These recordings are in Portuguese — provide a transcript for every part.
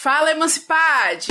Fala, Emancipade!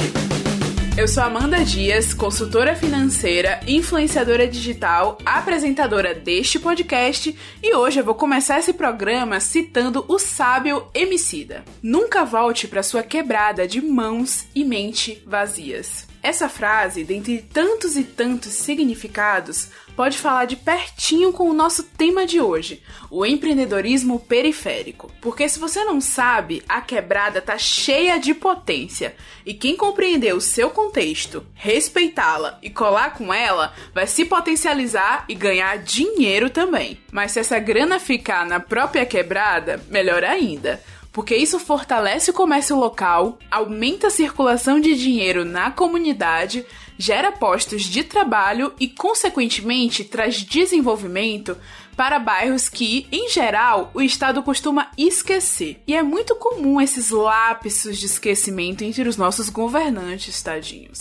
Eu sou Amanda Dias, consultora financeira, influenciadora digital, apresentadora deste podcast e hoje eu vou começar esse programa citando o sábio Emicida. Nunca volte para sua quebrada de mãos e mente vazias. Essa frase, dentre tantos e tantos significados, pode falar de pertinho com o nosso tema de hoje, o empreendedorismo periférico. Porque se você não sabe, a quebrada tá cheia de potência, e quem compreender o seu contexto, respeitá-la e colar com ela, vai se potencializar e ganhar dinheiro também. Mas se essa grana ficar na própria quebrada, melhor ainda porque isso fortalece o comércio local, aumenta a circulação de dinheiro na comunidade, gera postos de trabalho e, consequentemente, traz desenvolvimento para bairros que, em geral, o Estado costuma esquecer. E é muito comum esses lapsos de esquecimento entre os nossos governantes, tadinhos.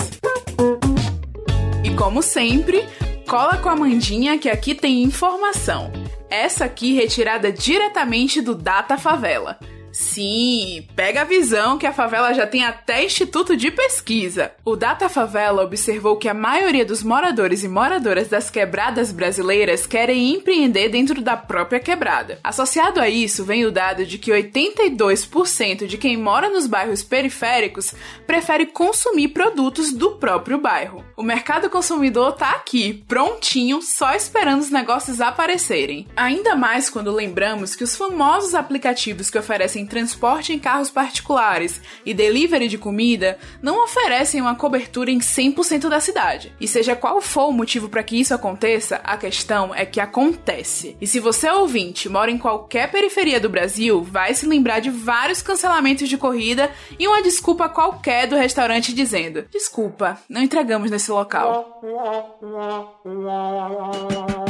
E como sempre, cola com a Mandinha que aqui tem informação. Essa aqui retirada diretamente do Data Favela. Sim, pega a visão que a favela já tem até instituto de pesquisa. O Data Favela observou que a maioria dos moradores e moradoras das quebradas brasileiras querem empreender dentro da própria quebrada. Associado a isso, vem o dado de que 82% de quem mora nos bairros periféricos prefere consumir produtos do próprio bairro. O mercado consumidor tá aqui, prontinho, só esperando os negócios aparecerem. Ainda mais quando lembramos que os famosos aplicativos que oferecem transporte em carros particulares e delivery de comida não oferecem uma cobertura em 100% da cidade. E seja qual for o motivo para que isso aconteça, a questão é que acontece. E se você ouvinte mora em qualquer periferia do Brasil, vai se lembrar de vários cancelamentos de corrida e uma desculpa qualquer do restaurante dizendo: "Desculpa, não entregamos nesse local".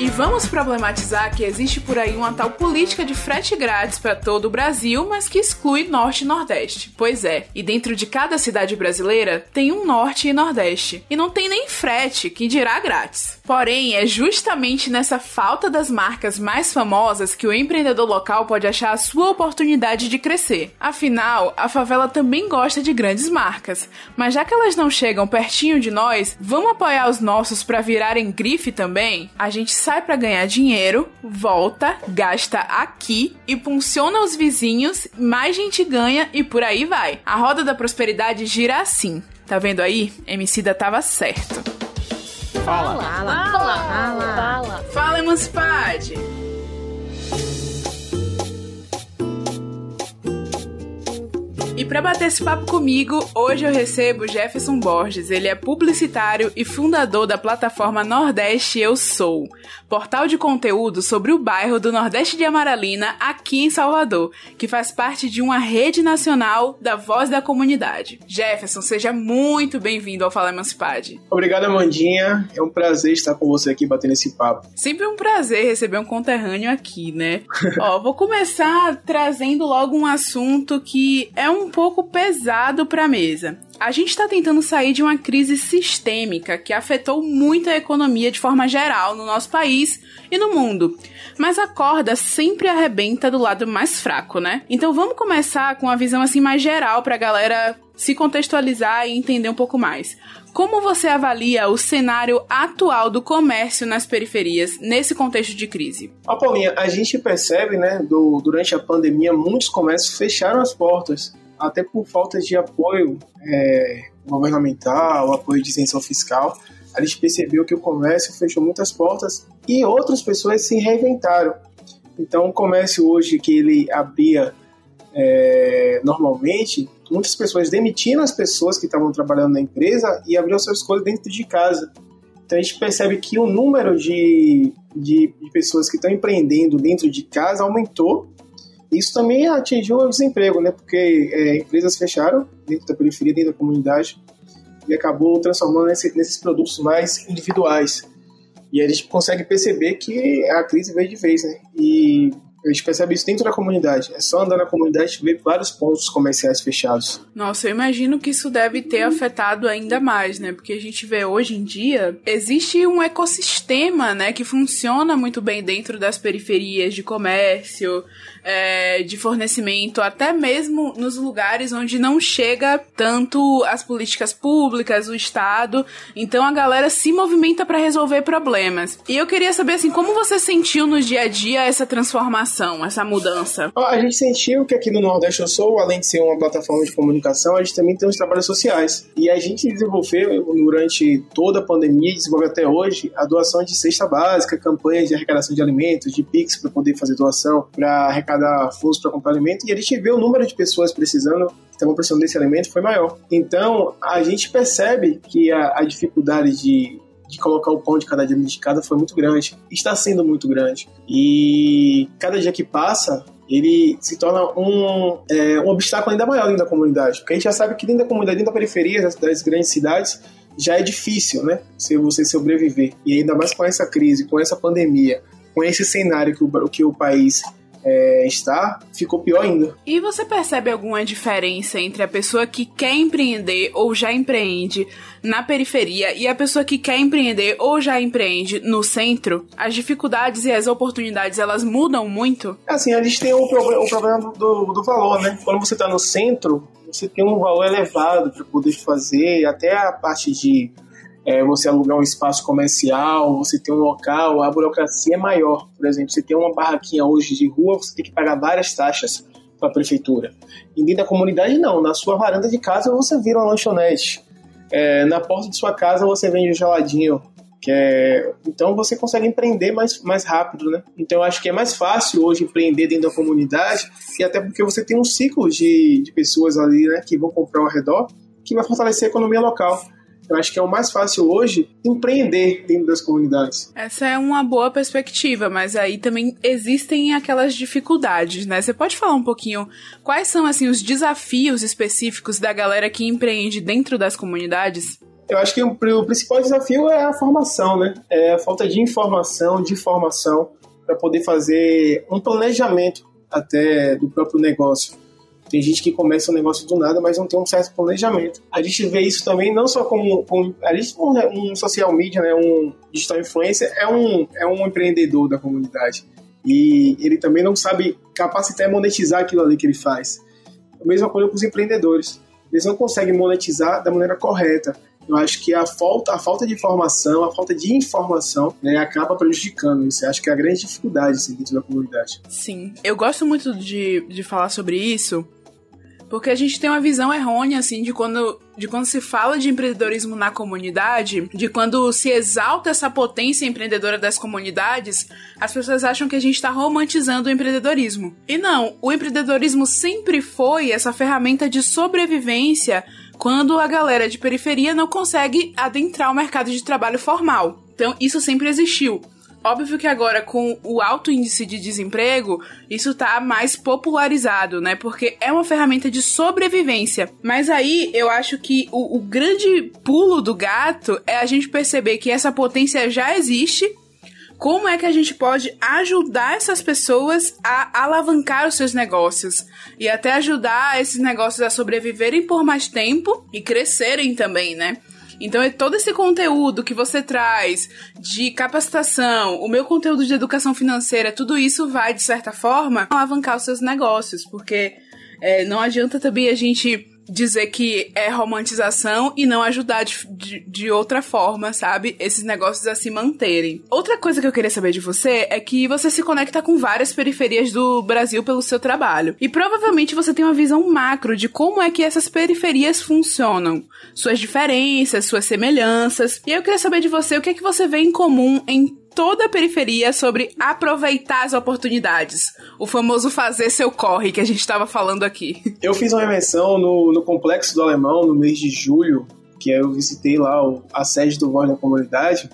E vamos problematizar que existe por aí uma tal política de frete grátis para todo o Brasil, mas que exclui Norte e Nordeste. Pois é, e dentro de cada cidade brasileira tem um Norte e Nordeste. E não tem nem frete, que dirá grátis. Porém, é justamente nessa falta das marcas mais famosas que o empreendedor local pode achar a sua oportunidade de crescer. Afinal, a favela também gosta de grandes marcas, mas já que elas não chegam pertinho de nós, vamos apoiar os nossos para virarem grife também? A gente sai para ganhar dinheiro, volta, gasta aqui e funciona os vizinhos, mais gente ganha e por aí vai. A roda da prosperidade gira assim. Tá vendo aí? Emicida tava certo. Fala. Fala. Fala. Fala. Fala, Fala Emancipade. E para bater esse papo comigo, hoje eu recebo Jefferson Borges. Ele é publicitário e fundador da plataforma Nordeste Eu Sou, portal de conteúdo sobre o bairro do Nordeste de Amaralina, aqui em Salvador, que faz parte de uma rede nacional da voz da comunidade. Jefferson, seja muito bem-vindo ao Fala Emancipade. Obrigado, Amandinha. É um prazer estar com você aqui batendo esse papo. Sempre um prazer receber um conterrâneo aqui, né? Ó, vou começar trazendo logo um assunto que é um pouco pesado para a mesa. A gente está tentando sair de uma crise sistêmica que afetou muito a economia de forma geral no nosso país e no mundo. Mas a corda sempre arrebenta do lado mais fraco, né? Então vamos começar com uma visão assim mais geral para a galera se contextualizar e entender um pouco mais. Como você avalia o cenário atual do comércio nas periferias nesse contexto de crise? Ó, Paulinha, a gente percebe, né, do, durante a pandemia, muitos comércios fecharam as portas até por falta de apoio é, governamental, apoio de isenção fiscal, a gente percebeu que o comércio fechou muitas portas e outras pessoas se reinventaram. Então, o comércio hoje que ele abria é, normalmente, muitas pessoas demitiram as pessoas que estavam trabalhando na empresa e abriam suas coisas dentro de casa. Então, a gente percebe que o número de, de, de pessoas que estão empreendendo dentro de casa aumentou isso também atingiu o desemprego, né? Porque é, empresas fecharam dentro da periferia, dentro da comunidade, e acabou transformando nesse, nesses produtos mais individuais. E a gente consegue perceber que a crise veio de vez, né? E A gente percebe isso dentro da comunidade. É só andar na comunidade e ver vários pontos comerciais fechados. Nossa, eu imagino que isso deve ter afetado ainda mais, né? Porque a gente vê hoje em dia, existe um ecossistema, né, que funciona muito bem dentro das periferias de comércio, é, de fornecimento, até mesmo nos lugares onde não chega tanto as políticas públicas, o Estado. Então a galera se movimenta para resolver problemas. E eu queria saber assim, como você sentiu no dia a dia essa transformação, essa mudança? A gente sentiu que aqui no Nordeste do Sul, além de ser uma plataforma de comunicação, a gente também tem os trabalhos sociais. E a gente desenvolveu durante toda a pandemia, desenvolve até hoje, a doação de cesta básica, campanhas de arrecadação de alimentos, de Pix para poder fazer doação, para arrecadar arrecadar fundos para comprar alimento e a gente vê o número de pessoas precisando, que estavam precisando desse alimento foi maior. Então, a gente percebe que a, a dificuldade de, de colocar o pão de cada dia de casa foi muito grande. Está sendo muito grande. E cada dia que passa, ele se torna um, é, um obstáculo ainda maior dentro da comunidade. Porque a gente já sabe que dentro da comunidade, dentro da periferia das, das grandes cidades, já é difícil, né? Se você sobreviver. E ainda mais com essa crise, com essa pandemia, com esse cenário que o, que o país é, está, ficou pior ainda. E você percebe alguma diferença entre a pessoa que quer empreender ou já empreende na periferia e a pessoa que quer empreender ou já empreende no centro? As dificuldades e as oportunidades elas mudam muito? Assim, a gente tem o, problema, o problema do, do valor, né? Quando você está no centro, você tem um valor elevado para poder fazer até a parte de é, você alugar um espaço comercial, você ter um local, a burocracia é maior. Por exemplo, você tem uma barraquinha hoje de rua, você tem que pagar várias taxas para a prefeitura. E dentro da comunidade, não. Na sua varanda de casa, você vira uma lanchonete. É, na porta de sua casa, você vende um geladinho. Que é... Então, você consegue empreender mais, mais rápido, né? Então, eu acho que é mais fácil hoje empreender dentro da comunidade, e até porque você tem um ciclo de, de pessoas ali, né, que vão comprar ao redor, que vai fortalecer a economia local. Eu acho que é o mais fácil hoje empreender dentro das comunidades. Essa é uma boa perspectiva, mas aí também existem aquelas dificuldades, né? Você pode falar um pouquinho quais são assim os desafios específicos da galera que empreende dentro das comunidades? Eu acho que o, principal desafio é a formação, né? É a falta de informação, de formação para poder fazer um planejamento até do próprio negócio. Tem gente que começa um negócio do nada, mas não tem um certo planejamento. A gente vê isso também não só como, como a gente um, um social media, né, um digital influencer é um é um empreendedor da comunidade e ele também não sabe capacitar e monetizar aquilo ali que ele faz. A mesma coisa com os empreendedores. Eles não conseguem monetizar da maneira correta. Eu acho que a falta, a falta de informação, a falta de informação, né, acaba prejudicando isso. Eu acho que é a grande dificuldade assim, dentro da comunidade. Sim, eu gosto muito de, de falar sobre isso, porque a gente tem uma visão errônea, assim, de quando, de quando se fala de empreendedorismo na comunidade, de quando se exalta essa potência empreendedora das comunidades, as pessoas acham que a gente está romantizando o empreendedorismo. E não, o empreendedorismo sempre foi essa ferramenta de sobrevivência quando a galera de periferia não consegue adentrar o mercado de trabalho formal. Então, isso sempre existiu. Óbvio que agora, com o alto índice de desemprego, isso tá mais popularizado, né? Porque é uma ferramenta de sobrevivência. Mas aí eu acho que o, o grande pulo do gato é a gente perceber que essa potência já existe, como é que a gente pode ajudar essas pessoas a alavancar os seus negócios e até ajudar esses negócios a sobreviverem por mais tempo e crescerem também, né? Então é todo esse conteúdo que você traz de capacitação, o meu conteúdo de educação financeira, tudo isso vai, de certa forma, alavancar os seus negócios, porque é, não adianta também a gente dizer que é romantização e não ajudar de, de, de, outra forma, sabe? Esses negócios a se manterem. Outra coisa que eu queria saber de você é que você se conecta com várias periferias do Brasil pelo seu trabalho. E provavelmente você tem uma visão macro de como é que essas periferias funcionam, suas diferenças, suas semelhanças. E eu queria saber de você o que é que você vê em comum em toda a periferia sobre aproveitar as oportunidades. O famoso fazer seu corre que a gente estava falando aqui. Eu fiz uma imersão no, no Complexo do Alemão no mês de julho, que eu visitei lá o, a sede do Voz da Comunidade,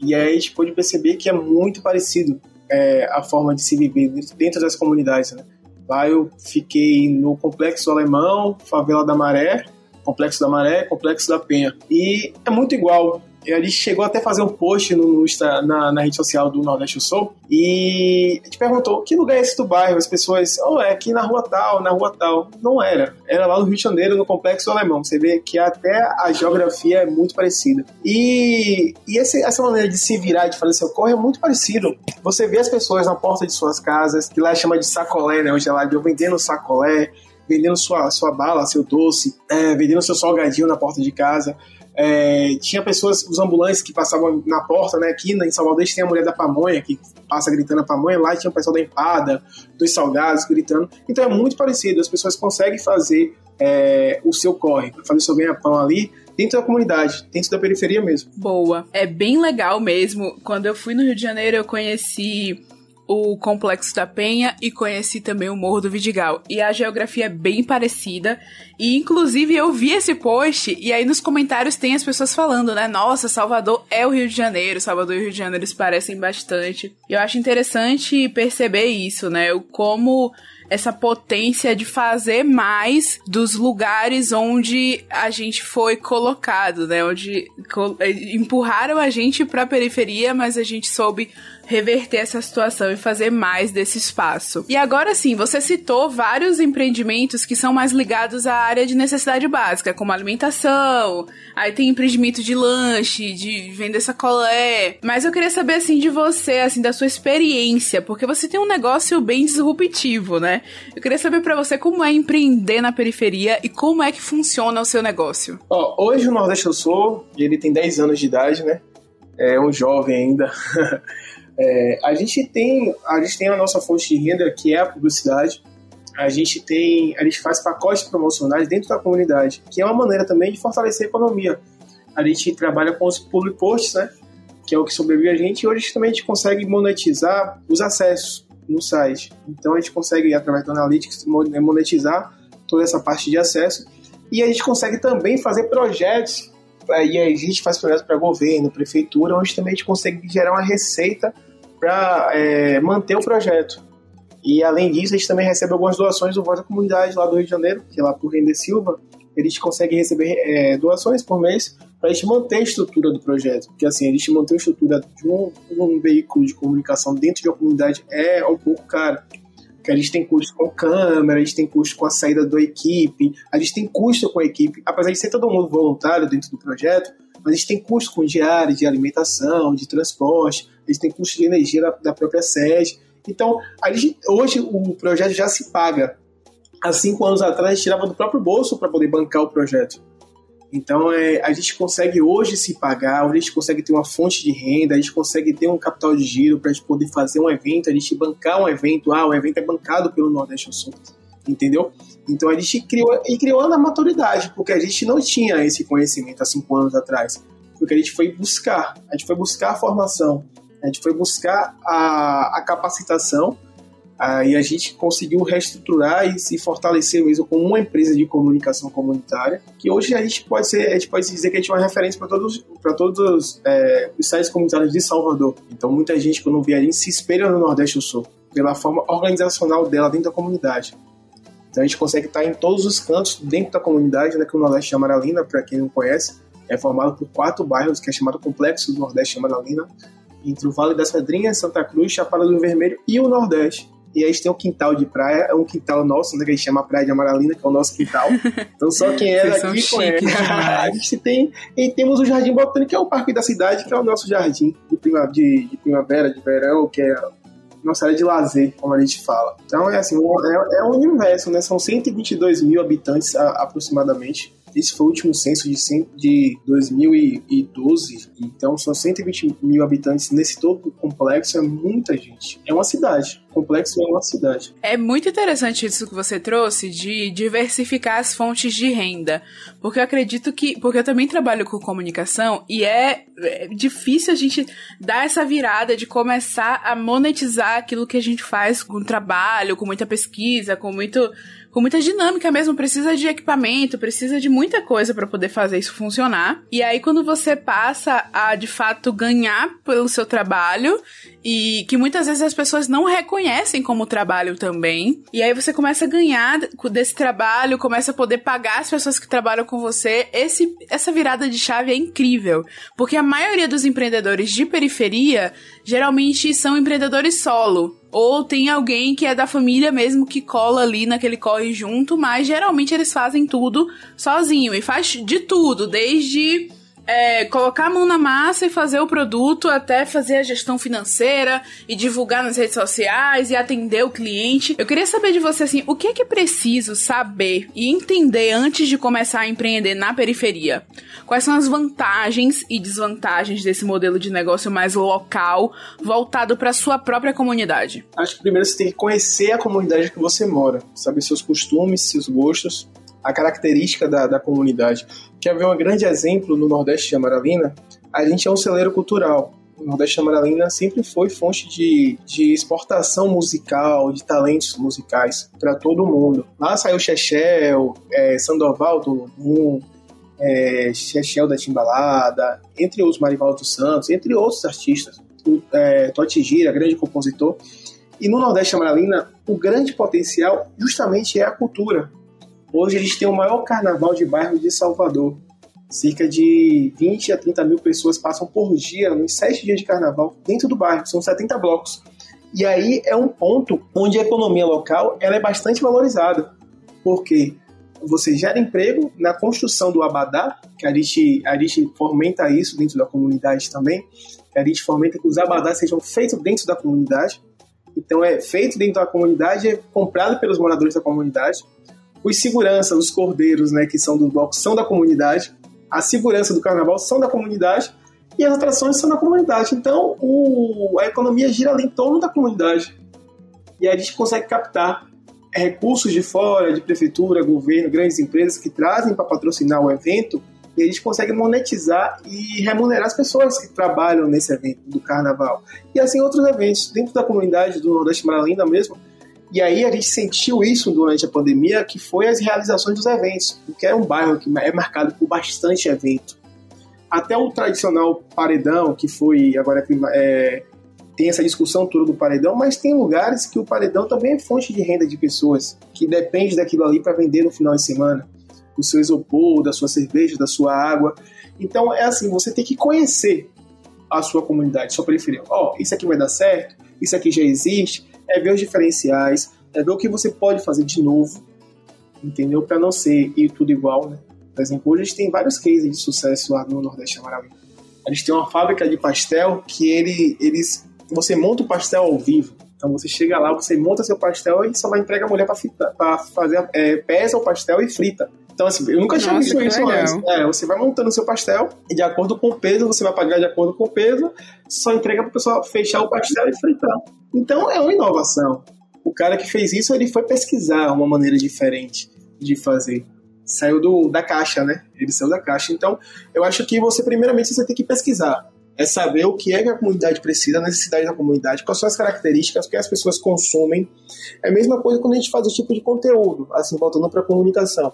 e aí a gente pôde perceber que é muito parecido é, a forma de se viver dentro das comunidades. Né? Lá eu fiquei no Complexo do Alemão, Favela da Maré, Complexo da Maré, Complexo da Penha. E é muito igual gente chegou até a fazer um post no, no na, na, rede social do Nordeste Sul e gente perguntou que lugar é esse do bairro? As pessoas, oh, é aqui na rua tal, na rua tal. Não era. Era lá no Rio de Janeiro, no Complexo Alemão. Você vê que até a geografia é muito parecida. E, e esse, essa maneira de se virar, de fazer seu corre é muito parecido. Você vê as pessoas na porta de suas casas, que lá chama de sacolé, né? O gelado, vendendo sacolé, vendendo sua, sua bala, seu doce, é, vendendo seu salgadinho na porta de casa. É, tinha pessoas, os ambulantes que passavam na porta, né? Aqui em Salvador tem a mulher da pamonha que passa gritando a pamonha, lá tinha o pessoal da empada, dos salgados gritando. Então é muito parecido, as pessoas conseguem fazer é, o seu corre, fazer o seu ganha-pão ali dentro da comunidade, dentro da periferia mesmo. Boa. É bem legal mesmo. Quando eu fui no Rio de Janeiro, eu conheci o Complexo da Penha e conheci também o Morro do Vidigal. E a geografia é bem parecida. E inclusive eu vi esse post e aí nos comentários tem as pessoas falando, né? Nossa, Salvador é o Rio de Janeiro. Salvador e Rio de Janeiro se parecem bastante. Eu acho interessante perceber isso, né? O como essa potência de fazer mais dos lugares onde a gente foi colocado, né? Onde empurraram a gente para a periferia, mas a gente soube reverter essa situação e fazer mais desse espaço. E agora sim, você citou vários empreendimentos que são mais ligados à área de necessidade básica, como alimentação, aí tem empreendimento de lanche, de vender sacolé. Mas eu queria saber assim de você, assim, da sua experiência, porque você tem um negócio bem disruptivo, né? Eu queria saber para você como é empreender na periferia e como é que funciona o seu negócio. Ó, hoje o Nordeste eu sou, ele tem 10 anos de idade, né? É um jovem ainda. É, a gente tem a gente tem a nossa fonte de renda que é a publicidade. A gente tem a gente faz pacotes promocionais dentro da comunidade, que é uma maneira também de fortalecer a economia. A gente trabalha com os public posts, né? Que é o que sobrevive a gente. E hoje também a gente consegue monetizar os acessos no site. Então a gente consegue através do Analytics monetizar toda essa parte de acesso e a gente consegue também fazer projetos e a gente faz projetos para governo, prefeitura, onde também a gente consegue gerar uma receita para é, manter o projeto. E além disso, a gente também recebe algumas doações do Voz da Comunidade lá do Rio de Janeiro, que é lá por Render Silva. Eles conseguem receber é, doações por mês para a gente manter a estrutura do projeto. Porque assim, a gente manter a estrutura de um, um, veículo de comunicação dentro de uma comunidade é um pouco caro. Porque a gente tem custo com câmera, a gente tem custo com a saída da equipe, a gente tem custo com a equipe. Apesar de ser todo mundo voluntário dentro do projeto, mas a gente tem custo com diário, de alimentação, de transporte, eles têm custo de energia da, da própria sede. Então, gente, hoje o projeto já se paga. Há cinco anos atrás, tirava do próprio bolso para poder bancar o projeto. Então, é, a gente consegue hoje se pagar, a gente consegue ter uma fonte de renda, a gente consegue ter um capital de giro para a gente poder fazer um evento, a gente bancar um evento. Ah, o evento é bancado pelo Nordeste Sul, entendeu? Então, a gente criou, e criou na maturidade, porque a gente não tinha esse conhecimento há cinco anos atrás. Porque a gente foi buscar, a gente foi buscar a formação, a gente foi buscar a, a capacitação e a gente conseguiu reestruturar e se fortalecer mesmo como uma empresa de comunicação comunitária, que hoje a gente pode ser, a gente pode dizer que a gente é uma referência para todos, todos é, os sites comunitários de Salvador. Então muita gente quando vê a gente se espelha no Nordeste do Sul pela forma organizacional dela dentro da comunidade. Então a gente consegue estar em todos os cantos dentro da comunidade, né, que o Nordeste de Amaralina, para quem não conhece, é formado por quatro bairros, que é chamado Complexo do Nordeste de Amaralina, entre o Vale das Pedrinhas, Santa Cruz, Chapada do Vermelho e o Nordeste. E aí a gente tem um quintal de praia, é um quintal nosso, né, que a gente chama Praia de Amaralina, que é o nosso quintal. Então só quem é daqui conhece. a gente tem, e temos o Jardim Botânico, que é o parque da cidade, que é o nosso jardim de, prima, de, de primavera, de verão, que é nossa área de lazer, como a gente fala. Então é assim, é, é um universo, né? São 122 mil habitantes a, aproximadamente. Esse foi o último censo de, de 2012, então são 120 mil habitantes nesse todo complexo, é muita gente. É uma cidade. Complexo é uma cidade. É muito interessante isso que você trouxe de diversificar as fontes de renda. Porque eu acredito que. Porque eu também trabalho com comunicação e é, é difícil a gente dar essa virada de começar a monetizar aquilo que a gente faz com trabalho, com muita pesquisa, com muito com muita dinâmica mesmo, precisa de equipamento, precisa de muita coisa para poder fazer isso funcionar. E aí quando você passa a de fato ganhar pelo seu trabalho e que muitas vezes as pessoas não reconhecem como trabalho também. E aí você começa a ganhar desse trabalho, começa a poder pagar as pessoas que trabalham com você. Esse, essa virada de chave é incrível, porque a maioria dos empreendedores de periferia geralmente são empreendedores solo. Ou tem alguém que é da família mesmo que cola ali naquele corre junto, mas geralmente eles fazem tudo sozinho e faz de tudo, desde é, colocar a mão na massa e fazer o produto até fazer a gestão financeira e divulgar nas redes sociais e atender o cliente. Eu queria saber de você assim, o que é que é preciso saber e entender antes de começar a empreender na periferia? Quais são as vantagens e desvantagens desse modelo de negócio mais local, voltado para sua própria comunidade? Acho que primeiro você tem que conhecer a comunidade que você mora, saber seus costumes, seus gostos, a característica da, da comunidade. Quer ver um grande exemplo no Nordeste de Amaralina? A gente é um celeiro cultural. O Nordeste de Amaralina sempre foi fonte de, de exportação musical, de talentos musicais para todo mundo. Lá saiu Chechel, é, Sandoval do é, Chechel da Timbalada, entre os Marival dos Santos, entre outros artistas. É, Totti Gira, grande compositor. E no Nordeste de Amaralina, o grande potencial justamente é a cultura. Hoje eles têm o maior carnaval de bairro de Salvador. Cerca de 20 a 30 mil pessoas passam por dia nos sete dias de carnaval dentro do bairro, são 70 blocos. E aí é um ponto onde a economia local ela é bastante valorizada, porque você gera emprego na construção do abadá, que a gente, a gente fomenta isso dentro da comunidade também, que a gente fomenta que os abadás sejam feitos dentro da comunidade. Então é feito dentro da comunidade, é comprado pelos moradores da comunidade os seguranças, os cordeiros, né, que são do bloco, são da comunidade, a segurança do carnaval são da comunidade e as atrações são da comunidade. Então, o, a economia gira ali em torno da comunidade. E a gente consegue captar recursos de fora, de prefeitura, governo, grandes empresas que trazem para patrocinar o evento e a gente consegue monetizar e remunerar as pessoas que trabalham nesse evento do carnaval. E assim outros eventos dentro da comunidade do Nordeste Maralinda mesmo, e aí a gente sentiu isso durante a pandemia, que foi as realizações dos eventos, porque é um bairro que é marcado por bastante evento. Até o tradicional paredão, que foi agora é, tem essa discussão toda do paredão, mas tem lugares que o paredão também é fonte de renda de pessoas, que depende daquilo ali para vender no final de semana, do seu isopor, da sua cerveja, da sua água. Então é assim, você tem que conhecer a sua comunidade, sua periferia. Ó, oh, isso aqui vai dar certo, isso aqui já existe, é ver os diferenciais, é ver o que você pode fazer de novo, entendeu? Para não ser ir tudo igual, né? Por exemplo, hoje a gente tem vários cases de sucesso lá no Nordeste Amarelo. A gente tem uma fábrica de pastel que ele, eles, você monta o pastel ao vivo. Então você chega lá, você monta seu pastel e só vai entregar a mulher para fazer, é, pesa o pastel e frita. Então, assim, eu nunca tinha Nossa, visto isso antes. É, você vai montando o seu pastel e de acordo com o peso, você vai pagar de acordo com o peso, só entrega para o pessoal fechar o pastel e fritar. Então, é uma inovação. O cara que fez isso, ele foi pesquisar uma maneira diferente de fazer. Saiu do, da caixa, né? Ele saiu da caixa. Então, eu acho que você, primeiramente, você tem que pesquisar. É saber o que é que a comunidade precisa, a necessidade da comunidade, quais são as características, o que as pessoas consomem. É a mesma coisa quando a gente faz esse tipo de conteúdo, assim, voltando para a comunicação.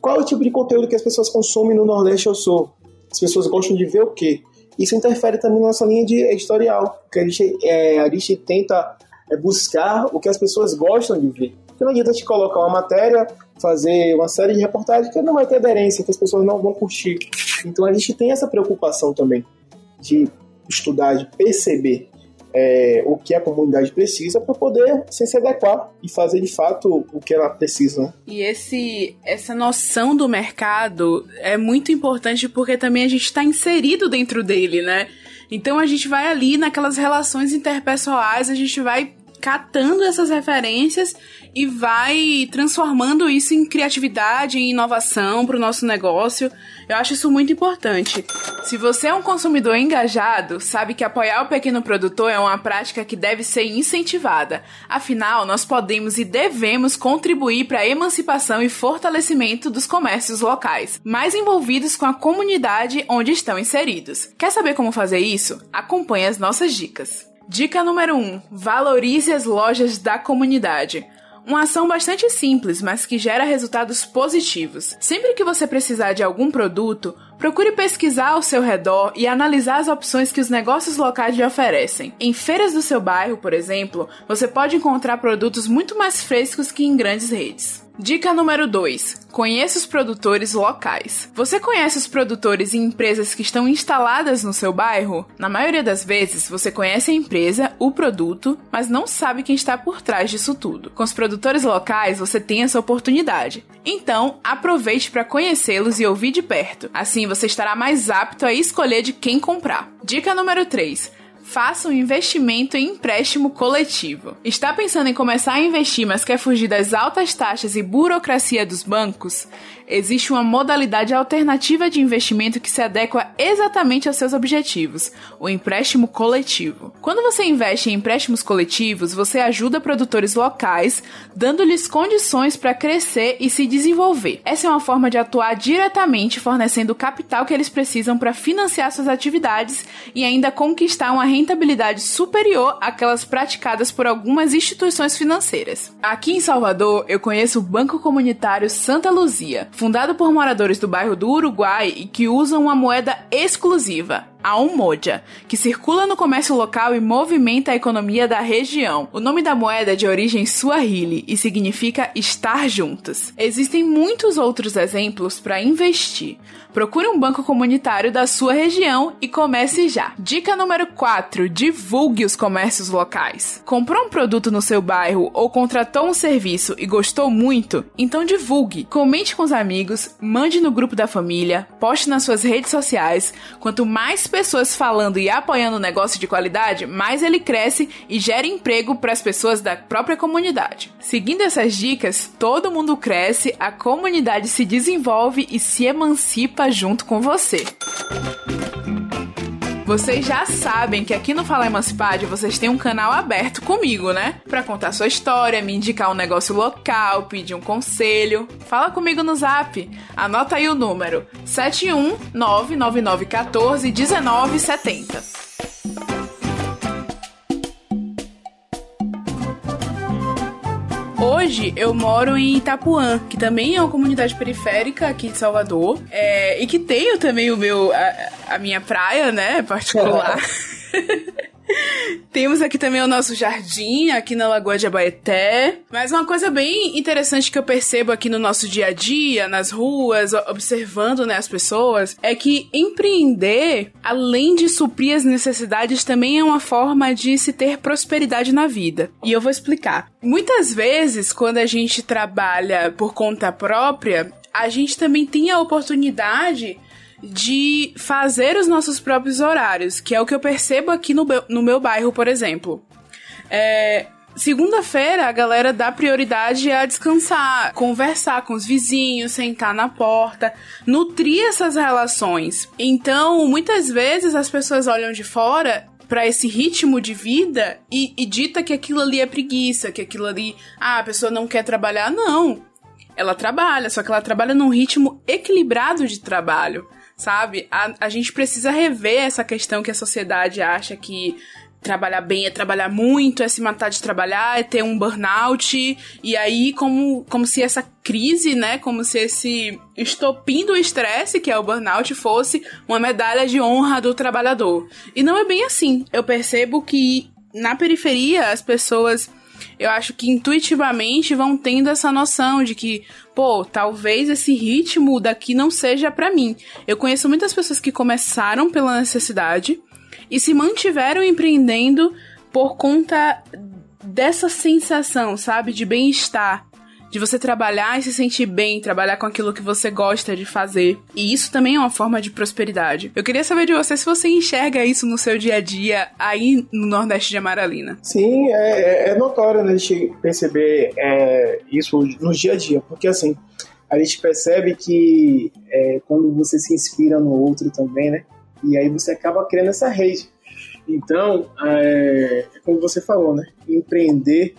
Qual é o tipo de conteúdo que as pessoas consomem no Nordeste ou Sul? As pessoas gostam de ver o quê? Isso interfere também na nossa linha de editorial, que a gente, é, a gente tenta é, buscar o que as pessoas gostam de ver. Porque não adianta gente colocar uma matéria, fazer uma série de reportagens que não vai ter aderência, que as pessoas não vão curtir. Então a gente tem essa preocupação também de estudar, de perceber é, o que a comunidade precisa para poder se adequar e fazer de fato o que ela precisa. Né? E esse, essa noção do mercado é muito importante porque também a gente está inserido dentro dele, né? Então a gente vai ali naquelas relações interpessoais, a gente vai catando essas referências e vai transformando isso em criatividade, em inovação para o nosso negócio. Eu acho isso muito importante. Se você é um consumidor engajado, sabe que apoiar o pequeno produtor é uma prática que deve ser incentivada. Afinal, nós podemos e devemos contribuir para a emancipação e fortalecimento dos comércios locais, mais envolvidos com a comunidade onde estão inseridos. Quer saber como fazer isso? Acompanhe as nossas dicas. Dica número 1: um, valorize as lojas da comunidade. Uma ação bastante simples, mas que gera resultados positivos. Sempre que você precisar de algum produto, procure pesquisar ao seu redor e analisar as opções que os negócios locais lhe oferecem. Em feiras do seu bairro, por exemplo, você pode encontrar produtos muito mais frescos que em grandes redes. Dica número 2: conheça os produtores locais. Você conhece os produtores e empresas que estão instaladas no seu bairro? Na maioria das vezes, você conhece a empresa, o produto, mas não sabe quem está por trás disso tudo. Com os produtores locais, você tem essa oportunidade. Então, aproveite para conhecê-los e ouvir de perto. Assim, você estará mais apto a escolher de quem comprar. Dica número 3: faça um investimento em empréstimo coletivo. Está pensando em começar a investir, mas quer fugir das altas taxas e burocracia dos bancos? Existe uma modalidade alternativa de investimento que se adequa exatamente aos seus objetivos, o empréstimo coletivo. Quando você investe em empréstimos coletivos, você ajuda produtores locais, dando-lhes condições para crescer e se desenvolver. Essa é uma forma de atuar diretamente, fornecendo o capital que eles precisam para financiar suas atividades e ainda conquistar uma rentabilidade superior àquelas praticadas por algumas instituições financeiras. Aqui em Salvador, eu conheço o Banco Comunitário Santa Luzia fundado por moradores do bairro do Uruguai e que usam uma moeda exclusiva, a Umoja, que circula no comércio local e movimenta a economia da região. O nome da moeda é de origem suahili e significa estar juntos. Existem muitos outros exemplos para investir. Procure um banco comunitário da sua região e comece já. Dica número 4: divulgue os comércios locais. Comprou um produto no seu bairro ou contratou um serviço e gostou muito? Então divulgue. Comente com os amigos, mande no grupo da família, poste nas suas redes sociais. Quanto mais pessoas falando e apoiando o negócio de qualidade, mais ele cresce e gera emprego para as pessoas da própria comunidade. Seguindo essas dicas, todo mundo cresce, a comunidade se desenvolve e se emancipa junto com você. Vocês já sabem que aqui no Fala Emancipade vocês têm um canal aberto comigo, né? Pra contar sua história, me indicar um negócio local, pedir um conselho. Fala comigo no zap. Anota aí o número: 71999141970. Hoje eu moro em Itapuã, que também é uma comunidade periférica aqui de Salvador, é, e que tenho também o meu a, a minha praia, né, particular. Temos aqui também o nosso jardim, aqui na Lagoa de Abaeté. Mas uma coisa bem interessante que eu percebo aqui no nosso dia a dia, nas ruas, observando né, as pessoas, é que empreender, além de suprir as necessidades, também é uma forma de se ter prosperidade na vida. E eu vou explicar. Muitas vezes, quando a gente trabalha por conta própria, a gente também tem a oportunidade de fazer os nossos próprios horários, que é o que eu percebo aqui no, no meu bairro, por exemplo. É, Segunda-feira, a galera dá prioridade a descansar, conversar com os vizinhos, sentar na porta, nutrir essas relações. Então, muitas vezes as pessoas olham de fora para esse ritmo de vida e, e dita que aquilo ali é preguiça, que aquilo ali, ah, a pessoa não quer trabalhar. Não. Ela trabalha, só que ela trabalha num ritmo equilibrado de trabalho sabe? A, a gente precisa rever essa questão que a sociedade acha que trabalhar bem é trabalhar muito, é se matar de trabalhar, é ter um burnout, e aí como, como se essa crise, né, como se esse estopim do estresse, que é o burnout, fosse uma medalha de honra do trabalhador. E não é bem assim. Eu percebo que na periferia as pessoas eu acho que intuitivamente vão tendo essa noção de que, pô, talvez esse ritmo daqui não seja para mim. Eu conheço muitas pessoas que começaram pela necessidade e se mantiveram empreendendo por conta dessa sensação, sabe, de bem-estar, de você trabalhar e se sentir bem, trabalhar com aquilo que você gosta de fazer. E isso também é uma forma de prosperidade. Eu queria saber de você se você enxerga isso no seu dia a dia aí no Nordeste de Amaralina. Sim, é, é, é notório né, a gente perceber é, isso no dia a dia, porque assim, a gente percebe que é, quando você se inspira no outro também, né? E aí você acaba criando essa rede. Então, é, é como você falou, né? Empreender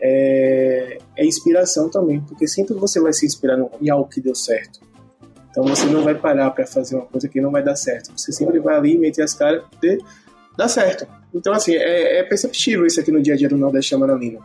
é, é inspiração também, porque sempre você vai se inspirar em algo que deu certo. Então você não vai parar para fazer uma coisa que não vai dar certo. Você sempre vai ali meter as caras e dá certo. Então, assim, é, é, perceptível isso aqui no dia a dia do Nordeste Amaralino.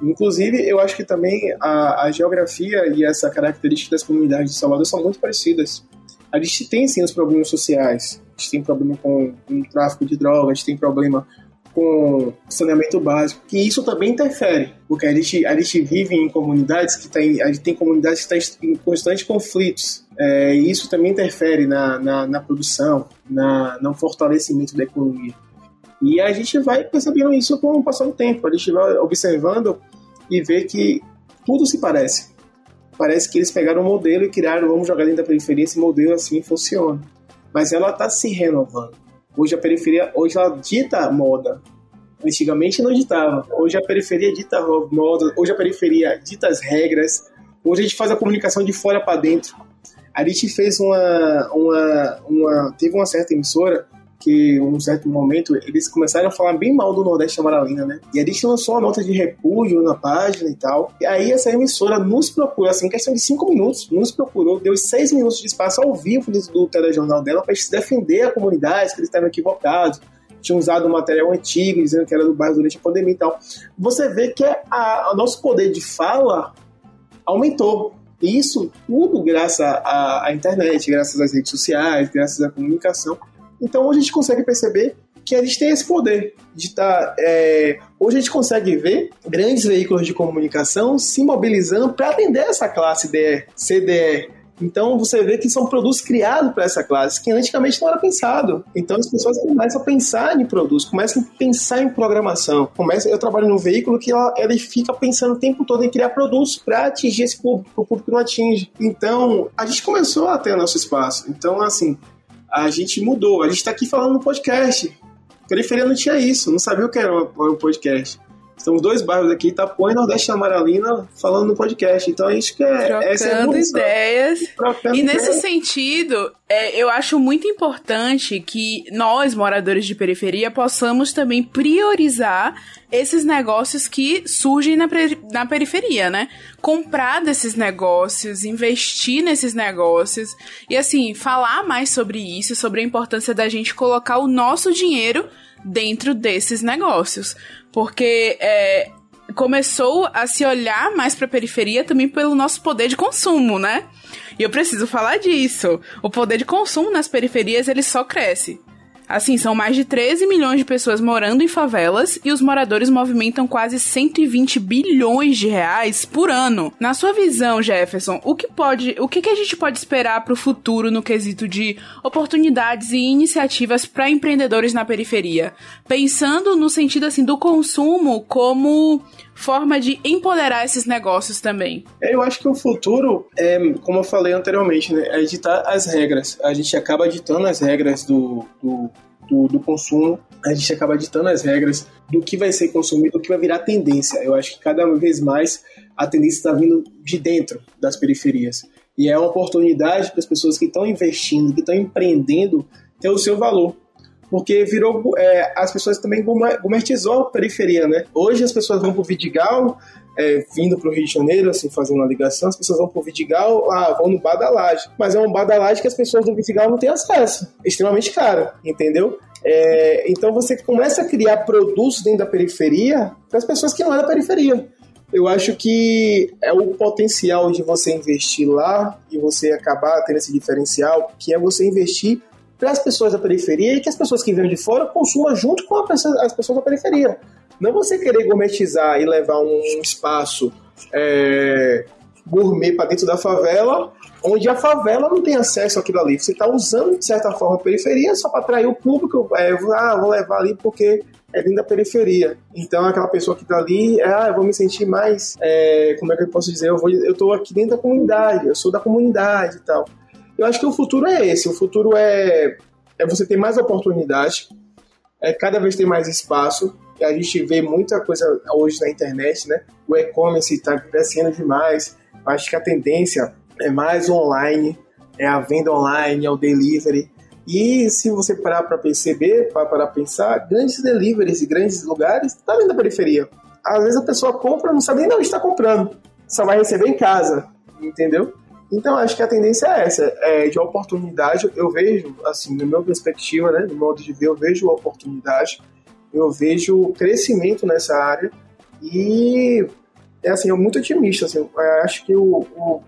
Inclusive, eu acho que também a, a geografia e essa característica das comunidades de Salvador são muito parecidas. A gente tem sim os problemas sociais, a gente tem problema com, com o tráfico de drogas, a gente tem problema com saneamento básico, que isso também interfere, porque a gente, a gente vive em comunidades que tem, a gente tem comunidades que estão em constantes conflitos, é, e isso também interfere na, na, na produção, na, no fortalecimento da economia. E a gente vai percebendo isso com o passar do tempo, a gente vai observando e vê que tudo se parece. Parece que eles pegaram um modelo e criaram, vamos jogar dentro da periferia, esse modelo assim funciona. Mas ela está se renovando. Hoje a periferia, hoje ela dita moda. Antigamente não ditava. Hoje a periferia dita moda, hoje a periferia dita as regras. Hoje a gente faz a comunicação de fora para dentro. A gente fez uma, uma, uma. Teve uma certa emissora que, em um certo momento, eles começaram a falar bem mal do Nordeste Amaralina, né? E a gente lançou uma nota de repúdio na página e tal. E aí essa emissora nos procurou, assim, em questão de cinco minutos, nos procurou, deu seis minutos de espaço ao vivo do telejornal dela para defender a comunidade, que eles estavam equivocados tinha usado um material antigo, dizendo que era do bairro durante a pandemia e tal. Você vê que o nosso poder de fala aumentou. E isso tudo graças à, internet, graças às redes sociais, graças à comunicação. Então hoje a gente consegue perceber que a gente tem esse poder de estar. Tá, é, hoje a gente consegue ver grandes veículos de comunicação se mobilizando para atender essa classe DE, CDE. Então você vê que são produtos criados para essa classe, que antigamente não era pensado. Então as pessoas começam a pensar em produtos, começam a pensar em programação. Começa, eu trabalho num veículo que ela, ele fica pensando o tempo todo em criar produtos para atingir esse público, o público não atinge. Então a gente começou a ter nosso espaço. Então assim, a gente mudou. A gente está aqui falando no podcast. Periferia não tinha isso, não sabia o que era um podcast. Estamos dois bairros aqui, Itapuã e Nordeste Amaralina, falando no podcast. Então a gente quer Trocando essa é ideias. Trocando e nesse ideias. sentido, é, eu acho muito importante que nós, moradores de periferia, possamos também priorizar esses negócios que surgem na, na periferia, né? Comprar desses negócios, investir nesses negócios e, assim, falar mais sobre isso, sobre a importância da gente colocar o nosso dinheiro dentro desses negócios. Porque é, começou a se olhar mais para a periferia também pelo nosso poder de consumo, né? E eu preciso falar disso. O poder de consumo nas periferias ele só cresce. Assim, são mais de 13 milhões de pessoas morando em favelas e os moradores movimentam quase 120 bilhões de reais por ano. Na sua visão, Jefferson, o que pode, o que, que a gente pode esperar para o futuro no quesito de oportunidades e iniciativas para empreendedores na periferia? Pensando no sentido assim do consumo como forma de empoderar esses negócios também? Eu acho que o futuro, é, como eu falei anteriormente, né, é editar as regras. A gente acaba editando as regras do, do, do, do consumo, a gente acaba editando as regras do que vai ser consumido, do que vai virar tendência. Eu acho que cada vez mais a tendência está vindo de dentro das periferias. E é uma oportunidade para as pessoas que estão investindo, que estão empreendendo, ter o seu valor porque virou. É, as pessoas também gourmetizou a periferia, né? Hoje as pessoas vão pro Vidigal, é, vindo pro Rio de Janeiro, assim, fazendo uma ligação, as pessoas vão pro Vidigal, ah, vão no Bar da Laje. Mas é um Bar da Laje que as pessoas do Vidigal não têm acesso. extremamente caro, entendeu? É, então você começa a criar produtos dentro da periferia para as pessoas que não é da periferia. Eu acho que é o potencial de você investir lá e você acabar tendo esse diferencial, que é você investir para as pessoas da periferia e que as pessoas que vêm de fora consumam junto com as pessoas da periferia. Não você querer gourmetizar e levar um espaço é, gourmet para dentro da favela, onde a favela não tem acesso àquilo ali. Você está usando, de certa forma, a periferia só para atrair o público. É, ah, vou levar ali porque é dentro da periferia. Então, aquela pessoa que está ali, é, ah, eu vou me sentir mais. É, como é que eu posso dizer? Eu, tô aqui dentro da comunidade, eu sou da comunidade e tal. Eu acho que o futuro é esse. O futuro é, é você ter mais oportunidade, é cada vez ter mais espaço. A gente vê muita coisa hoje na internet, né? O e-commerce está crescendo demais. Acho que a tendência é mais online, é a venda online, é o delivery. E se você parar para perceber, para para pensar, grandes deliveries e grandes lugares estão tá na periferia. Às vezes a pessoa compra, não sabe nem onde está comprando, só vai receber em casa, entendeu? Então, acho que a tendência é essa, é de oportunidade. Eu vejo, assim, na minha perspectiva, né, no modo de ver, eu vejo oportunidade, eu vejo crescimento nessa área e é assim, é muito otimista. Assim, acho que o, o,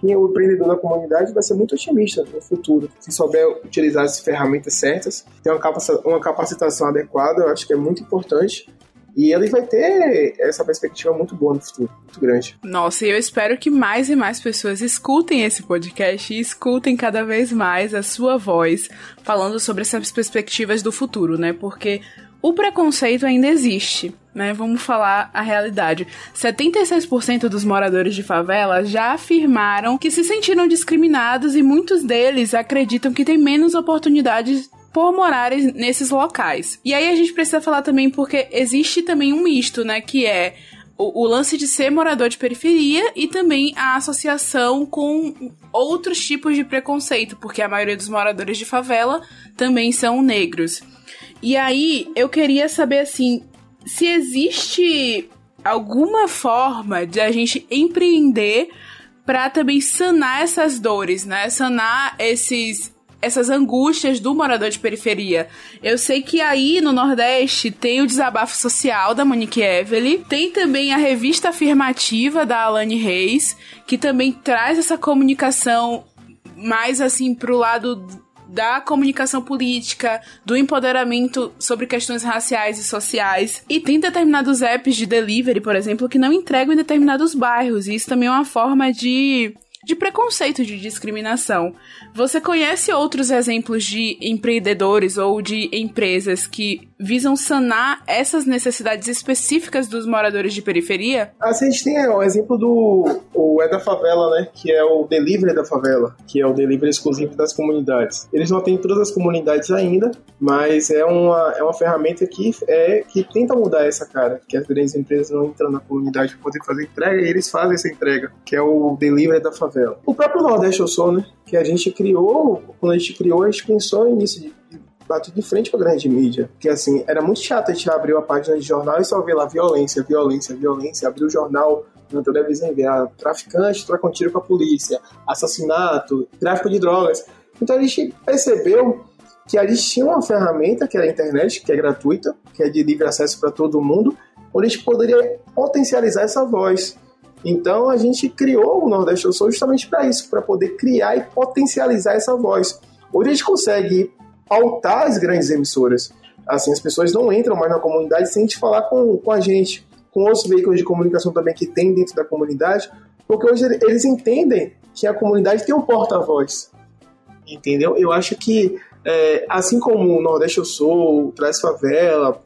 quem é o empreendedor da comunidade vai ser muito otimista no futuro. Se souber utilizar as ferramentas certas, ter uma uma capacitação adequada, eu acho que é muito importante. E ele vai ter essa perspectiva muito boa no futuro, muito grande. Nossa, e eu espero que mais e mais pessoas escutem esse podcast e escutem cada vez mais a sua voz falando sobre essas perspectivas do futuro, né? Porque o preconceito ainda existe, né? Vamos falar a realidade. 76% dos moradores de favela já afirmaram que se sentiram discriminados e muitos deles acreditam que têm menos oportunidades por morarem nesses locais. E aí a gente precisa falar também porque existe também um misto, né, que é o, o, lance de ser morador de periferia e também a associação com outros tipos de preconceito, porque a maioria dos moradores de favela também são negros. E aí, eu queria saber assim, se existe alguma forma de a gente empreender para também sanar essas dores, né? Sanar esses essas angústias do morador de periferia. Eu sei que aí no Nordeste tem o Desabafo Social da Monique Evely, tem também a revista afirmativa da Alane Reis, que também traz essa comunicação mais assim pro lado da comunicação política, do empoderamento sobre questões raciais e sociais. E tem determinados apps de delivery, por exemplo, que não entregam em determinados bairros. E isso também é uma forma de de preconceito, de discriminação. Você conhece outros exemplos de empreendedores ou de empresas que visam sanar essas necessidades específicas dos moradores de periferia? Assim, a gente tem o exemplo do o É da Favela, né? Que é o Delivery da Favela, que é o delivery exclusivo das comunidades. Eles não têm todas as comunidades ainda, mas é uma, é uma ferramenta que, é, que tenta mudar essa cara, que as grandes empresas não entram na comunidade para poder fazer entrega e eles fazem essa entrega, que é o Delivery da Favela. O próprio Nordeste Eu Sou, né? Que a gente criou, quando a gente criou, a gente pensou nisso de bater de frente com a grande mídia. Porque, assim, era muito chato a gente abrir a página de jornal e só ver lá violência, violência, violência. Abrir o jornal na televisão e ver ah, traficante trocam tiro com a polícia, assassinato, tráfico de drogas. Então a gente percebeu que a gente tinha uma ferramenta, que é a internet, que é gratuita, que é de livre acesso para todo mundo, onde a gente poderia potencializar essa voz. Então a gente criou o Nordeste Eu Sou justamente para isso, para poder criar e potencializar essa voz. Hoje a gente consegue pautar as grandes emissoras. Assim, as pessoas não entram mais na comunidade sem te falar com, com a gente, com outros veículos de comunicação também que tem dentro da comunidade, porque hoje eles entendem que a comunidade tem um porta-voz. Entendeu? Eu acho que, é, assim como o Nordeste Eu Sou, o Traz Favela,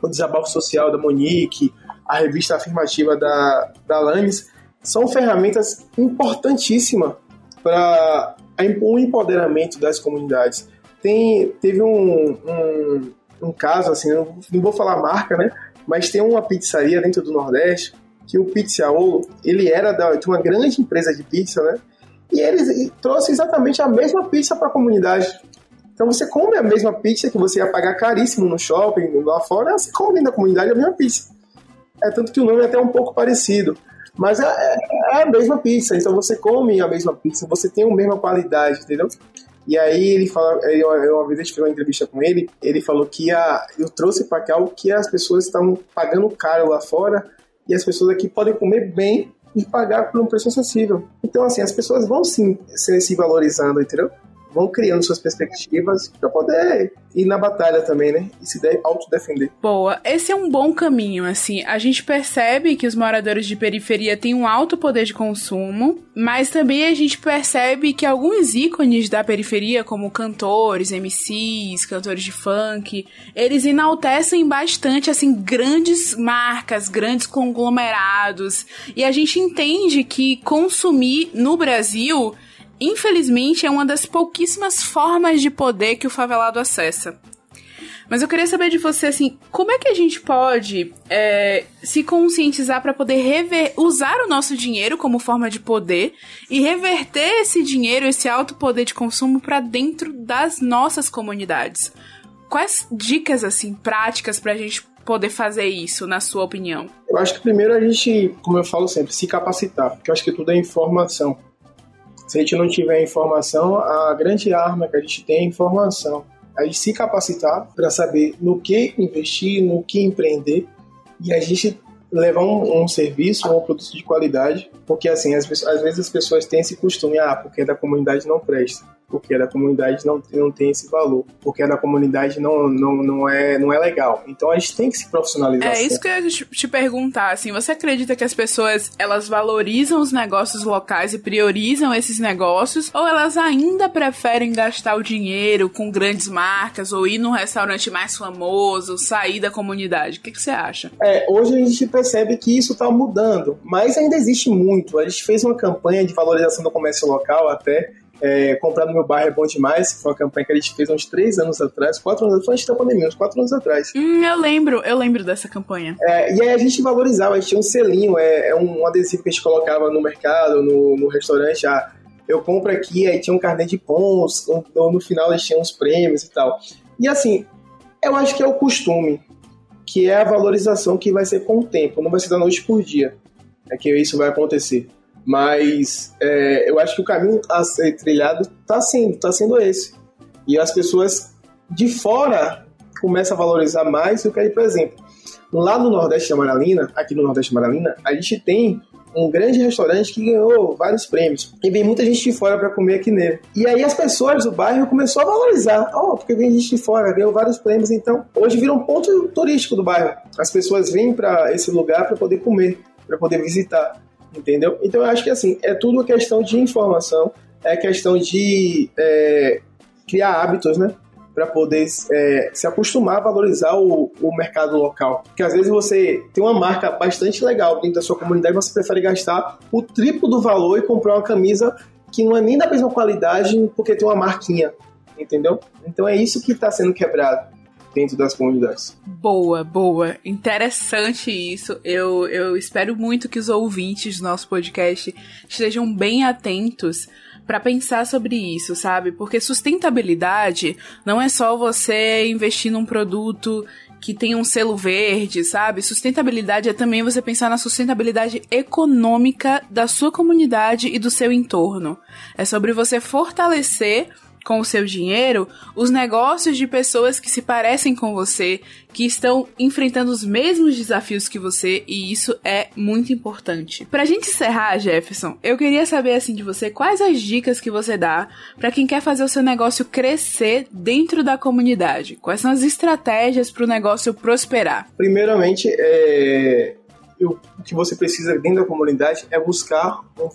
o Desabafo Social da Monique, a revista afirmativa da, da Lanes, são ferramentas importantíssimas para o empoderamento das comunidades. Tem, teve um, um, um caso, assim, não, vou falar marca, né? Mas tem uma pizzaria dentro do Nordeste que o Pizzaolo, ele era da, de uma grande empresa de pizza, né? E ele trouxe exatamente a mesma pizza para a comunidade. Então você come a mesma pizza que você ia pagar caríssimo no shopping, lá fora, você come da comunidade a mesma pizza. É tanto que o nome é até um pouco parecido. Mas é, é, é a mesma pizza, então você come a mesma pizza, você tem a mesma qualidade, entendeu? E aí ele fala, eu, uma vez gente fez uma entrevista com ele, ele falou que a, eu trouxe para cá o que as pessoas estão pagando caro lá fora e as pessoas aqui podem comer bem e pagar por um preço acessível. Então, assim, as pessoas vão sim se, se valorizando, entendeu? Vão criando suas perspectivas para poder ir na batalha também, né? E se autodefender. Boa. Esse é um bom caminho, assim. A gente percebe que os moradores de periferia têm um alto poder de consumo, mas também a gente percebe que alguns ícones da periferia, como cantores, MCs, cantores de funk, eles enaltecem bastante, assim, grandes marcas, grandes conglomerados. E a gente entende que consumir no Brasil infelizmente, é uma das pouquíssimas formas de poder que o favelado acessa. Mas eu queria saber de você, assim, como é que a gente pode é, se conscientizar para poder rever, usar o nosso dinheiro como forma de poder e reverter esse dinheiro, esse alto poder de consumo para dentro das nossas comunidades? Quais dicas, assim, práticas para a gente poder fazer isso, na sua opinião? Eu acho que primeiro a gente, como eu falo sempre, se capacitar, porque eu acho que tudo é informação. Se a gente não tiver informação, a grande arma que a gente tem é informação. A gente se capacitar para saber no que investir, no que empreender e a gente levar um, um, serviço ou um produto de qualidade, porque assim, às, às vezes as pessoas têm esse costume, ah, porque da comunidade não presta porque a da comunidade não, não tem esse valor, porque a da comunidade não, não, não, é, não é legal. Então a gente tem que se profissionalizar. É isso que eu ia te perguntar, assim, você acredita que as pessoas, elas valorizam os negócios locais e priorizam esses negócios, ou elas ainda preferem gastar o dinheiro com grandes marcas, ou ir num restaurante mais famoso, sair da comunidade? O que, que você acha? É, hoje a gente percebe que isso está mudando, mas ainda existe muito. A gente fez uma campanha de valorização do comércio local até, é, comprar no meu bairro é bom demais, que foi uma campanha que a gente fez uns três anos atrás, quatro anos, foi antes da pandemia, uns quatro anos atrás. Hum, eu lembro, eu lembro dessa campanha. É, e aí a gente valorizava, a gente tinha um selinho, é, é um adesivo que a gente colocava no mercado, no, no restaurante, ah, eu compro aqui, aí tinha um carnet de pontos, ou no final eles tinham uns prêmios e tal. E assim, eu acho que é o costume, que é a valorização que vai ser com o tempo, não vai ser da noite por dia, é que isso vai acontecer. Mas é, eu acho que o caminho a ser trilhado está sendo, tá sendo esse. E as pessoas de fora começam a valorizar mais do que, por exemplo, lá no Nordeste da Maralina, aqui no Nordeste da Maralina, a gente tem um grande restaurante que ganhou vários prêmios. E vem muita gente de fora para comer aqui nele. E aí as pessoas do bairro começou a valorizar. Oh, porque vem gente de fora, ganhou vários prêmios. Então, hoje vira um ponto turístico do bairro. As pessoas vêm para esse lugar para poder comer, para poder visitar entendeu? Então eu acho que assim, é tudo questão de informação, é questão de é, criar hábitos, né? Para poder é, se acostumar a valorizar o, o mercado local. Porque às vezes você tem uma marca bastante legal dentro da sua comunidade, você prefere gastar o triplo do valor e comprar uma camisa que não é nem da mesma qualidade porque tem uma marquinha, entendeu? Então é isso que está sendo quebrado dentro das comunidades. Boa, boa. Interessante isso. Eu, eu espero muito que os ouvintes do nosso podcast estejam bem atentos para pensar sobre isso, sabe? Porque sustentabilidade não é só você investir num produto que tem um selo verde, sabe? Sustentabilidade é também você pensar na sustentabilidade econômica da sua comunidade e do seu entorno. É sobre você fortalecer com o seu dinheiro os negócios de pessoas que se parecem com você, que estão enfrentando os mesmos desafios que você, e isso é muito importante. Pra gente encerrar, Jefferson, eu queria saber assim de você quais as dicas que você dá para quem quer fazer o seu negócio crescer dentro da comunidade. Quais são as estratégias para o negócio prosperar? Primeiramente, é, o que você precisa dentro da comunidade é buscar um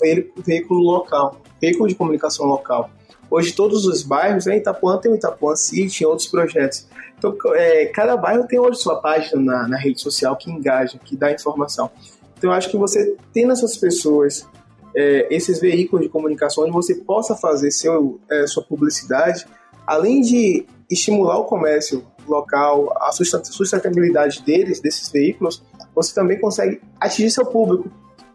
veículo local, veículo de comunicação local. Hoje todos os bairros, né, Itapuã tem o Itapuã City, outros projetos. Então, é, cada bairro tem hoje sua página na, na, rede social que engaja, que dá informação. Então, eu acho que você tendo essas pessoas, é, esses veículos de comunicação, onde você possa fazer seu, é, sua publicidade, além de estimular o comércio local, a sustentabilidade deles, desses veículos, você também consegue atingir seu público.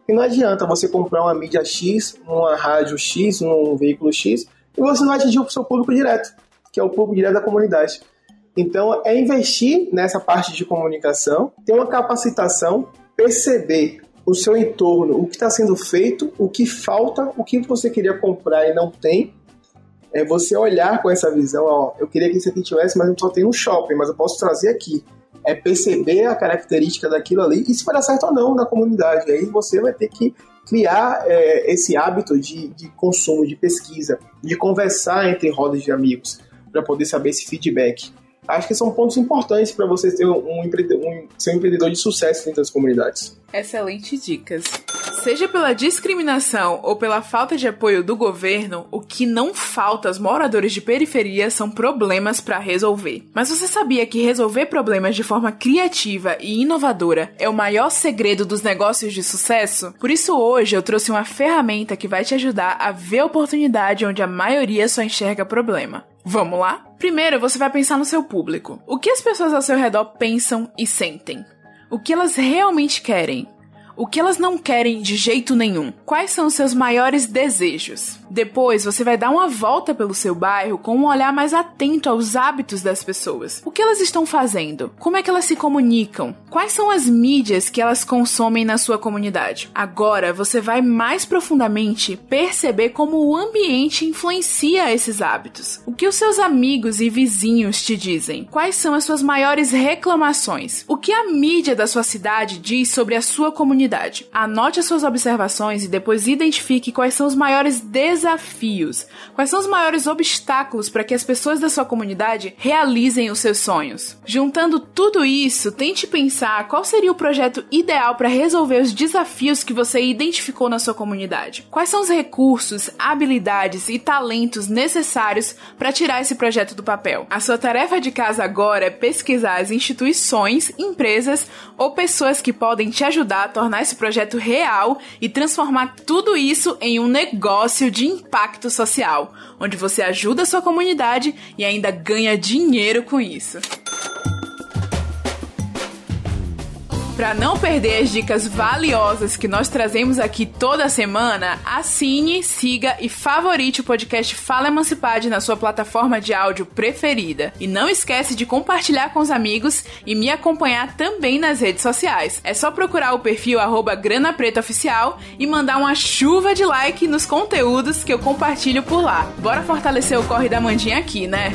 E não adianta você comprar uma mídia X, uma rádio X, um veículo X, e você não atingir o seu público direto, que é o público direto da comunidade. Então, é investir nessa parte de comunicação, ter uma capacitação, perceber o seu entorno, o que está sendo feito, o que falta, o que você queria comprar e não tem. É você olhar com essa visão, ó, eu queria que isso aqui tivesse, mas não só tem no shopping, mas eu posso trazer aqui. É perceber a característica daquilo ali e se vai dar certo ou não na comunidade. Aí você vai ter que criar é, esse hábito de, de consumo, de pesquisa, de conversar entre rodas de amigos, para poder saber esse feedback. Acho que são pontos importantes para você ser um, um, um, ser um empreendedor de sucesso dentro das comunidades. Excelentes dicas. Seja pela discriminação ou pela falta de apoio do governo, o que não falta aos moradores de periferia são problemas para resolver. Mas você sabia que resolver problemas de forma criativa e inovadora é o maior segredo dos negócios de sucesso? Por isso hoje eu trouxe uma ferramenta que vai te ajudar a ver oportunidade onde a maioria só enxerga problema. Vamos lá? Primeiro, você vai pensar no seu público. O que as pessoas ao seu redor pensam e sentem? O que elas realmente querem? O que elas não querem de jeito nenhum? Quais são os seus maiores desejos? Depois, você vai dar uma volta pelo seu bairro com um olhar mais atento aos hábitos das pessoas. O que elas estão fazendo? Como é que elas se comunicam? Quais são as mídias que elas consomem na sua comunidade? Agora, você vai mais profundamente perceber como o ambiente influencia esses hábitos. O que os seus amigos e vizinhos te dizem? Quais são as suas maiores reclamações? O que a mídia da sua cidade diz sobre a sua comunidade? Anote as suas observações e depois identifique quais são os maiores desafios, quais são os maiores obstáculos para que as pessoas da sua comunidade realizem os seus sonhos. Juntando tudo isso, tente pensar qual seria o projeto ideal para resolver os desafios que você identificou na sua comunidade. Quais são os recursos, habilidades e talentos necessários para tirar esse projeto do papel? A sua tarefa de casa agora é pesquisar as instituições, empresas ou pessoas que podem te ajudar a tornar esse projeto real e transformar tudo isso em um negócio de impacto social, onde você ajuda a sua comunidade e ainda ganha dinheiro com isso. Para não perder as dicas valiosas que nós trazemos aqui toda semana, assine, siga e favorite o podcast Fala Emancipade na sua plataforma de áudio preferida. E não esquece de compartilhar com os amigos e me acompanhar também nas redes sociais. É só procurar o perfil Grana Preta Oficial e mandar uma chuva de like nos conteúdos que eu compartilho por lá. Bora fortalecer o Corre da Mandinha aqui, né?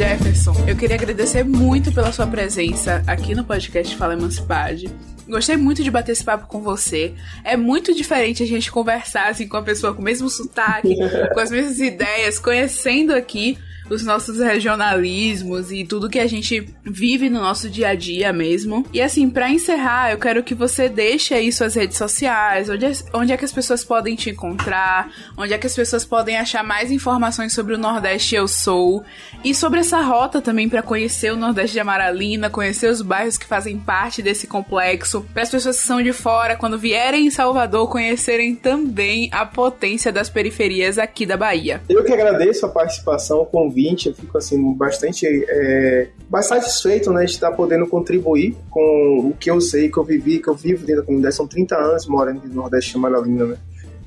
Jefferson, eu queria agradecer muito pela sua presença aqui no podcast Fala Emancipade. Gostei muito de bater esse papo com você. É muito diferente a gente conversar assim com a pessoa com o mesmo sotaque, com as mesmas ideias, conhecendo aqui os nossos regionalismos e tudo que a gente vive no nosso dia a dia mesmo. E assim, para encerrar, eu quero que você deixe aí suas redes sociais, onde é, onde é que as pessoas podem te encontrar, onde é que as pessoas podem achar mais informações sobre o Nordeste Eu Sou e sobre essa rota também para conhecer o Nordeste de Amaralina, conhecer os bairros que fazem parte desse complexo, para as pessoas que são de fora, quando vierem em Salvador, conhecerem também a potência das periferias aqui da Bahia. Eu que agradeço a participação, o convite eu fico assim bastante, é, bastante satisfeito né, de estar podendo contribuir com o que eu sei, que eu vivi, que eu vivo dentro da comunidade. São 30 anos morando no Nordeste de Amaralina, né?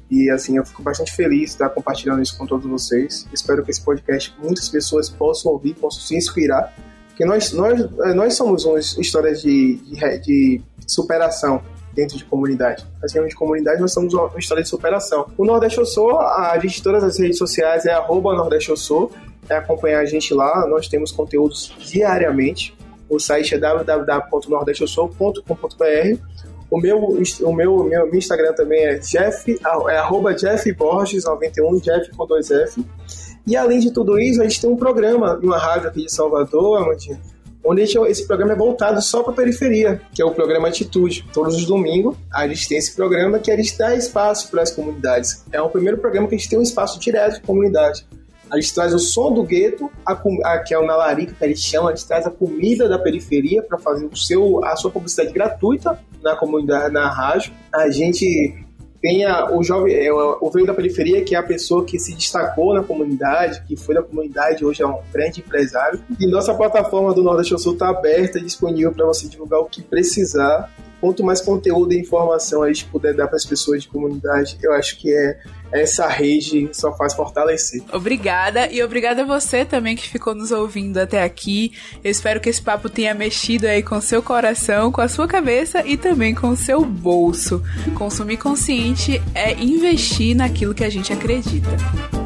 E assim, eu fico bastante feliz de estar compartilhando isso com todos vocês. Espero que esse podcast muitas pessoas possam ouvir, possam se inspirar. Porque nós, nós, nós somos uma história de, de, de superação dentro de comunidade. Assim, de comunidade, nós somos uma história de superação. O Nordeste Eu Sou, a gente todas as redes sociais é arroba Nordeste Eu Sou é acompanhar a gente lá. Nós temos conteúdos diariamente. O site é www.nordestesou.com.br. O meu, o meu, meu, Instagram também é Jeff, é arroba Jeff Borges 91, Jeff com dois F. E além de tudo isso, a gente tem um programa uma rádio aqui de Salvador, Amandinha, onde gente, esse programa é voltado só para a periferia, que é o programa Atitude. Todos os domingos a gente tem esse programa que a gente dá espaço para as comunidades. É o primeiro programa que a gente tem um espaço direto de comunidade. A gente traz o som do gueto, a, a, que é o Nalarica, que a gente chama, a gente traz a comida da periferia para fazer o seu, a sua publicidade gratuita na comunidade, na rádio. A gente tem a, o jovem, é, o veio da periferia, que é a pessoa que se destacou na comunidade, que foi da comunidade, hoje é um grande empresário. E nossa plataforma do Nordeste ao Sul está aberta e disponível para você divulgar o que precisar. Quanto mais conteúdo e informação a gente puder dar para as pessoas de comunidade, eu acho que é essa rede só faz fortalecer. Obrigada e obrigada a você também que ficou nos ouvindo até aqui. Eu espero que esse papo tenha mexido aí com seu coração, com a sua cabeça e também com o seu bolso. Consumir consciente é investir naquilo que a gente acredita.